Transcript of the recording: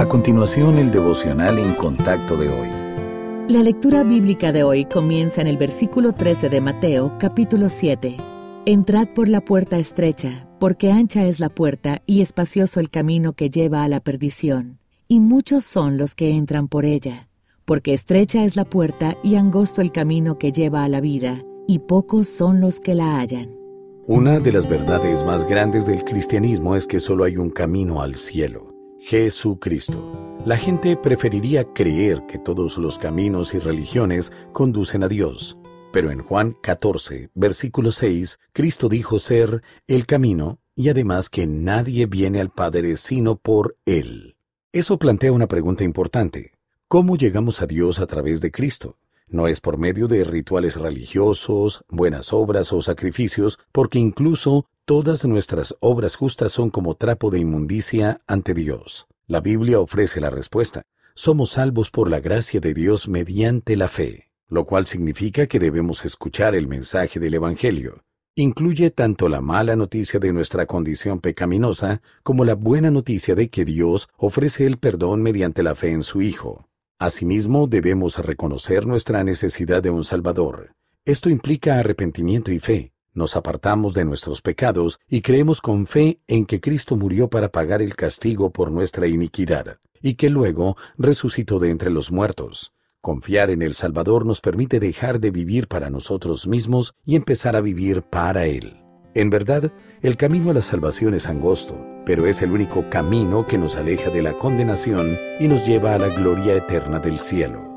A continuación, el devocional en contacto de hoy. La lectura bíblica de hoy comienza en el versículo 13 de Mateo, capítulo 7. Entrad por la puerta estrecha, porque ancha es la puerta y espacioso el camino que lleva a la perdición, y muchos son los que entran por ella, porque estrecha es la puerta y angosto el camino que lleva a la vida, y pocos son los que la hallan. Una de las verdades más grandes del cristianismo es que solo hay un camino al cielo Jesucristo. La gente preferiría creer que todos los caminos y religiones conducen a Dios. Pero en Juan 14, versículo 6, Cristo dijo ser el camino y además que nadie viene al Padre sino por Él. Eso plantea una pregunta importante. ¿Cómo llegamos a Dios a través de Cristo? No es por medio de rituales religiosos, buenas obras o sacrificios, porque incluso Todas nuestras obras justas son como trapo de inmundicia ante Dios. La Biblia ofrece la respuesta. Somos salvos por la gracia de Dios mediante la fe, lo cual significa que debemos escuchar el mensaje del Evangelio. Incluye tanto la mala noticia de nuestra condición pecaminosa como la buena noticia de que Dios ofrece el perdón mediante la fe en su Hijo. Asimismo, debemos reconocer nuestra necesidad de un Salvador. Esto implica arrepentimiento y fe, nos apartamos de nuestros pecados y creemos con fe en que Cristo murió para pagar el castigo por nuestra iniquidad, y que luego resucitó de entre los muertos. Confiar en el Salvador nos permite dejar de vivir para nosotros mismos y empezar a vivir para Él. En verdad, el camino a la salvación es angosto, pero es el único camino que nos aleja de la condenación y nos lleva a la gloria eterna del cielo.